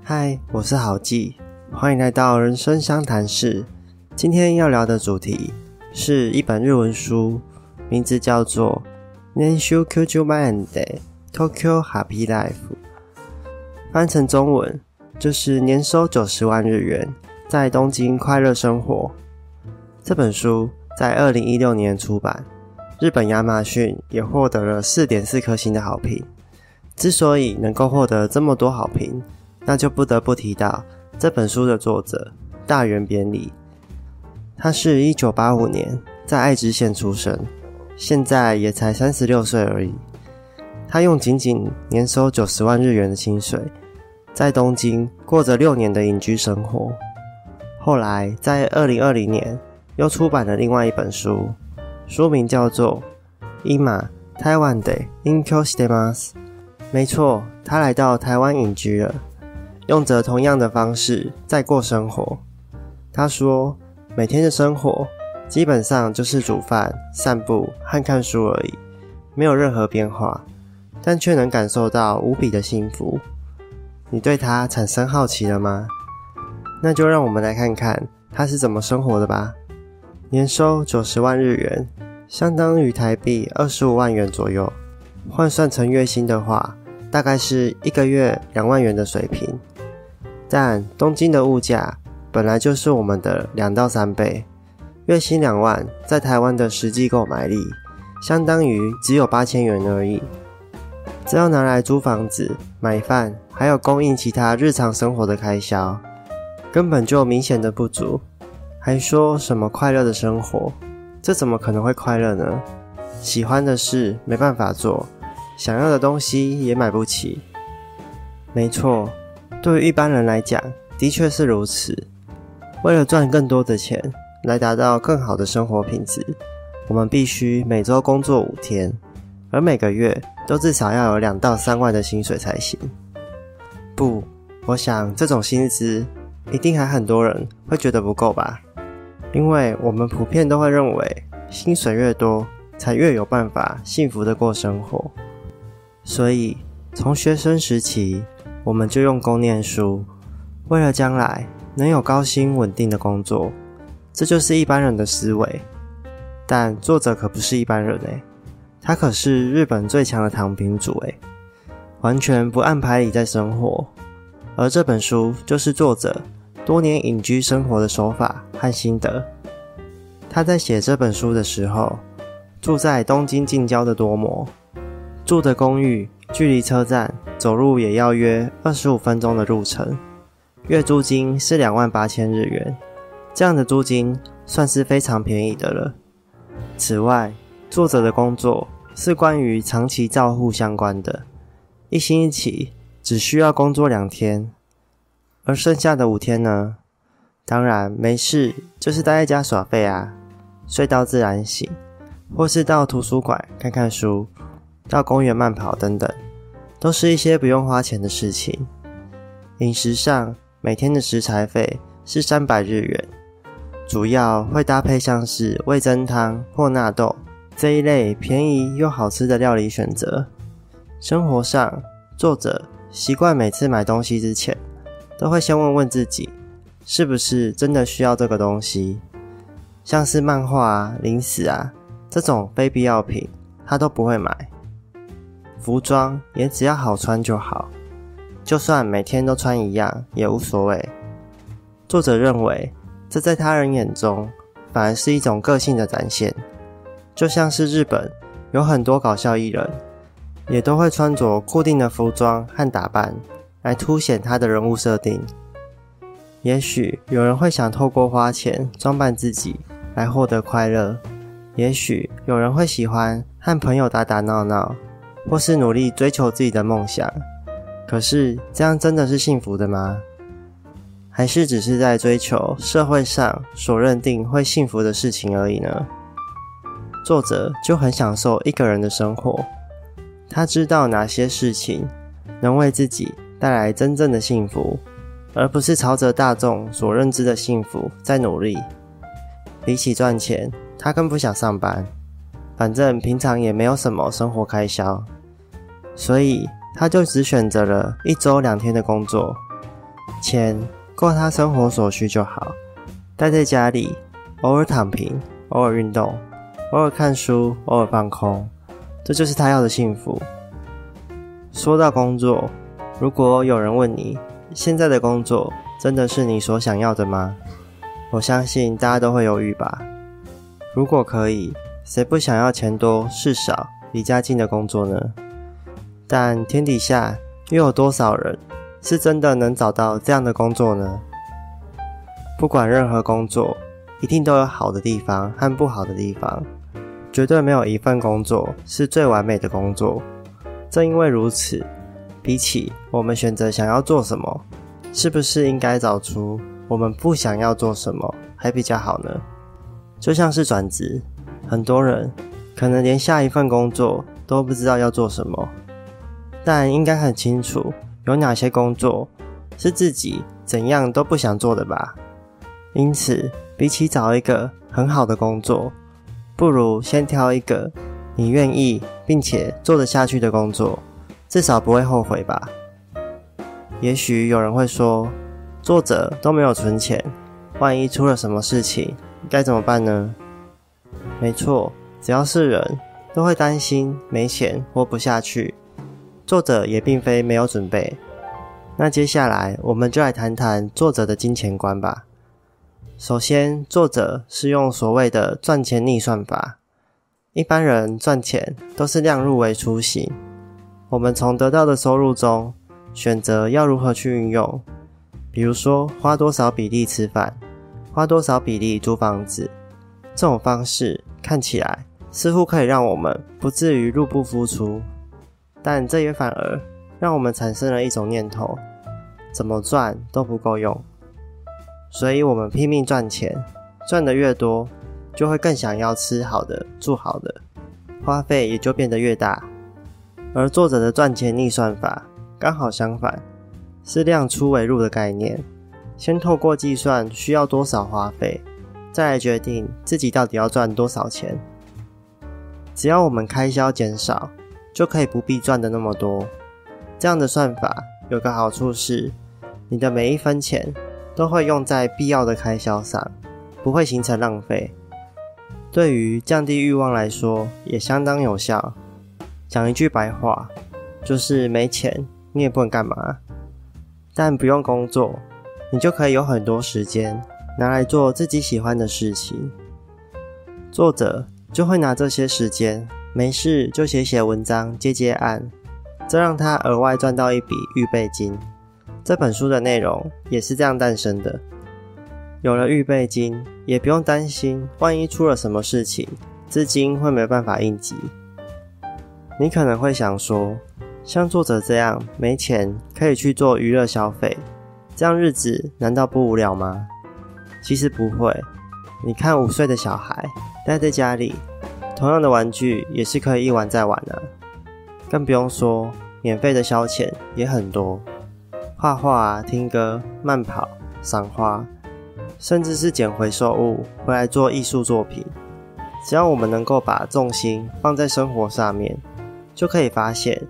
嗨，我是郝记，欢迎来到人生相谈室。今天要聊的主题是一本日文书，名字叫做《年収90万で Tokyo Happy Life》，翻成中文就是年收九十万日元，在东京快乐生活。这本书在二零一六年出版，日本亚马逊也获得了四点四颗星的好评。之所以能够获得这么多好评，那就不得不提到这本书的作者大原扁里。他是一九八五年在爱知县出生，现在也才三十六岁而已。他用仅仅年收九十万日元的薪水，在东京过着六年的隐居生活。后来在二零二零年又出版了另外一本书，书名叫做《伊玛台湾的 Inkyo Stemas》。没错，他来到台湾隐居了，用着同样的方式在过生活。他说，每天的生活基本上就是煮饭、散步和看书而已，没有任何变化，但却能感受到无比的幸福。你对他产生好奇了吗？那就让我们来看看他是怎么生活的吧。年收九十万日元，相当于台币二十五万元左右，换算成月薪的话。大概是一个月两万元的水平，但东京的物价本来就是我们的两到三倍，月薪两万，在台湾的实际购买力相当于只有八千元而已。只要拿来租房子、买饭，还有供应其他日常生活的开销，根本就明显的不足。还说什么快乐的生活，这怎么可能会快乐呢？喜欢的事没办法做。想要的东西也买不起。没错，对于一般人来讲，的确是如此。为了赚更多的钱，来达到更好的生活品质，我们必须每周工作五天，而每个月都至少要有两到三万的薪水才行。不，我想这种薪资一定还很多人会觉得不够吧？因为我们普遍都会认为，薪水越多，才越有办法幸福的过生活。所以，从学生时期，我们就用功念书，为了将来能有高薪稳定的工作，这就是一般人的思维。但作者可不是一般人诶，他可是日本最强的躺平族诶，完全不按牌理在生活。而这本书就是作者多年隐居生活的手法和心得。他在写这本书的时候，住在东京近郊的多摩。住的公寓距离车站走路也要约二十五分钟的路程，月租金是两万八千日元，这样的租金算是非常便宜的了。此外，作者的工作是关于长期照护相关的，一星期只需要工作两天，而剩下的五天呢，当然没事，就是待在家耍废啊，睡到自然醒，或是到图书馆看看书。到公园慢跑等等，都是一些不用花钱的事情。饮食上，每天的食材费是三百日元，主要会搭配像是味增汤或纳豆这一类便宜又好吃的料理选择。生活上，作者习惯每次买东西之前，都会先问问自己，是不是真的需要这个东西，像是漫画啊、零食啊这种非必要品，他都不会买。服装也只要好穿就好，就算每天都穿一样也无所谓。作者认为，这在他人眼中反而是一种个性的展现，就像是日本有很多搞笑艺人，也都会穿着固定的服装和打扮来凸显他的人物设定。也许有人会想透过花钱装扮自己来获得快乐，也许有人会喜欢和朋友打打闹闹。或是努力追求自己的梦想，可是这样真的是幸福的吗？还是只是在追求社会上所认定会幸福的事情而已呢？作者就很享受一个人的生活，他知道哪些事情能为自己带来真正的幸福，而不是朝着大众所认知的幸福在努力。比起赚钱，他更不想上班。反正平常也没有什么生活开销，所以他就只选择了一周两天的工作，钱够他生活所需就好，待在家里，偶尔躺平，偶尔运动，偶尔看书，偶尔放空，这就是他要的幸福。说到工作，如果有人问你，现在的工作真的是你所想要的吗？我相信大家都会犹豫吧。如果可以，谁不想要钱多事少、离家近的工作呢？但天底下又有多少人是真的能找到这样的工作呢？不管任何工作，一定都有好的地方和不好的地方，绝对没有一份工作是最完美的工作。正因为如此，比起我们选择想要做什么，是不是应该找出我们不想要做什么还比较好呢？就像是转职，很多人可能连下一份工作都不知道要做什么，但应该很清楚有哪些工作是自己怎样都不想做的吧。因此，比起找一个很好的工作，不如先挑一个。你愿意并且做得下去的工作，至少不会后悔吧？也许有人会说，作者都没有存钱，万一出了什么事情，该怎么办呢？没错，只要是人都会担心没钱活不下去，作者也并非没有准备。那接下来我们就来谈谈作者的金钱观吧。首先，作者是用所谓的赚钱逆算法。一般人赚钱都是量入为出型，我们从得到的收入中选择要如何去运用，比如说花多少比例吃饭，花多少比例租房子，这种方式看起来似乎可以让我们不至于入不敷出，但这也反而让我们产生了一种念头：怎么赚都不够用，所以我们拼命赚钱，赚的越多。就会更想要吃好的、住好的，花费也就变得越大。而作者的赚钱逆算法刚好相反，是量出为入的概念，先透过计算需要多少花费，再来决定自己到底要赚多少钱。只要我们开销减少，就可以不必赚的那么多。这样的算法有个好处是，你的每一分钱都会用在必要的开销上，不会形成浪费。对于降低欲望来说，也相当有效。讲一句白话，就是没钱你也不能干嘛，但不用工作，你就可以有很多时间拿来做自己喜欢的事情。作者就会拿这些时间，没事就写写文章、接接案，这让他额外赚到一笔预备金。这本书的内容也是这样诞生的。有了预备金，也不用担心万一出了什么事情，资金会没办法应急。你可能会想说，像作者这样没钱可以去做娱乐消费，这样日子难道不无聊吗？其实不会。你看五岁的小孩待在家里，同样的玩具也是可以一玩再玩的。更不用说免费的消遣也很多，画画、听歌、慢跑、赏花。甚至是捡回收物回来做艺术作品，只要我们能够把重心放在生活上面，就可以发现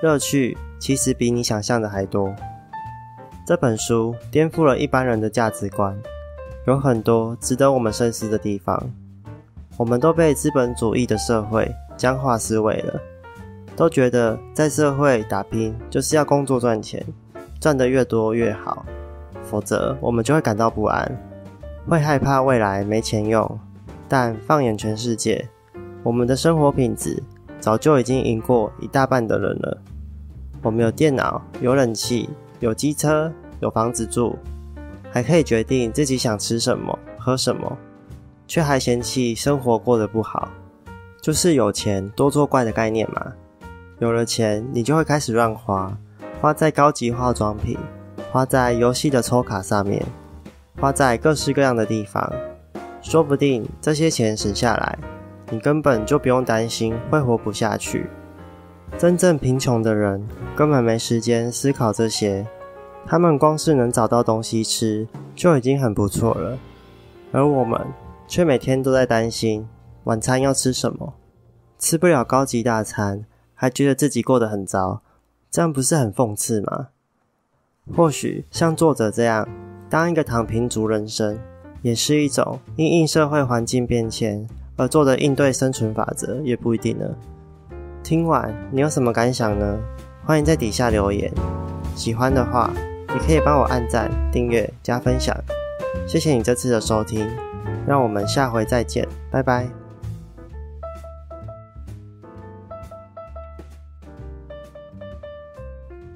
乐趣其实比你想象的还多。这本书颠覆了一般人的价值观，有很多值得我们深思的地方。我们都被资本主义的社会僵化思维了，都觉得在社会打拼就是要工作赚钱，赚得越多越好，否则我们就会感到不安。会害怕未来没钱用，但放眼全世界，我们的生活品质早就已经赢过一大半的人了。我们有电脑，有冷气，有机车，有房子住，还可以决定自己想吃什么、喝什么，却还嫌弃生活过得不好，就是有钱多作怪的概念嘛。有了钱，你就会开始乱花，花在高级化妆品，花在游戏的抽卡上面。花在各式各样的地方，说不定这些钱省下来，你根本就不用担心会活不下去。真正贫穷的人根本没时间思考这些，他们光是能找到东西吃就已经很不错了，而我们却每天都在担心晚餐要吃什么，吃不了高级大餐，还觉得自己过得很糟，这样不是很讽刺吗？或许像作者这样，当一个躺平族人生，也是一种因应社会环境变迁而做的应对生存法则，也不一定呢。听完你有什么感想呢？欢迎在底下留言。喜欢的话，也可以帮我按赞、订阅、加分享。谢谢你这次的收听，让我们下回再见，拜拜。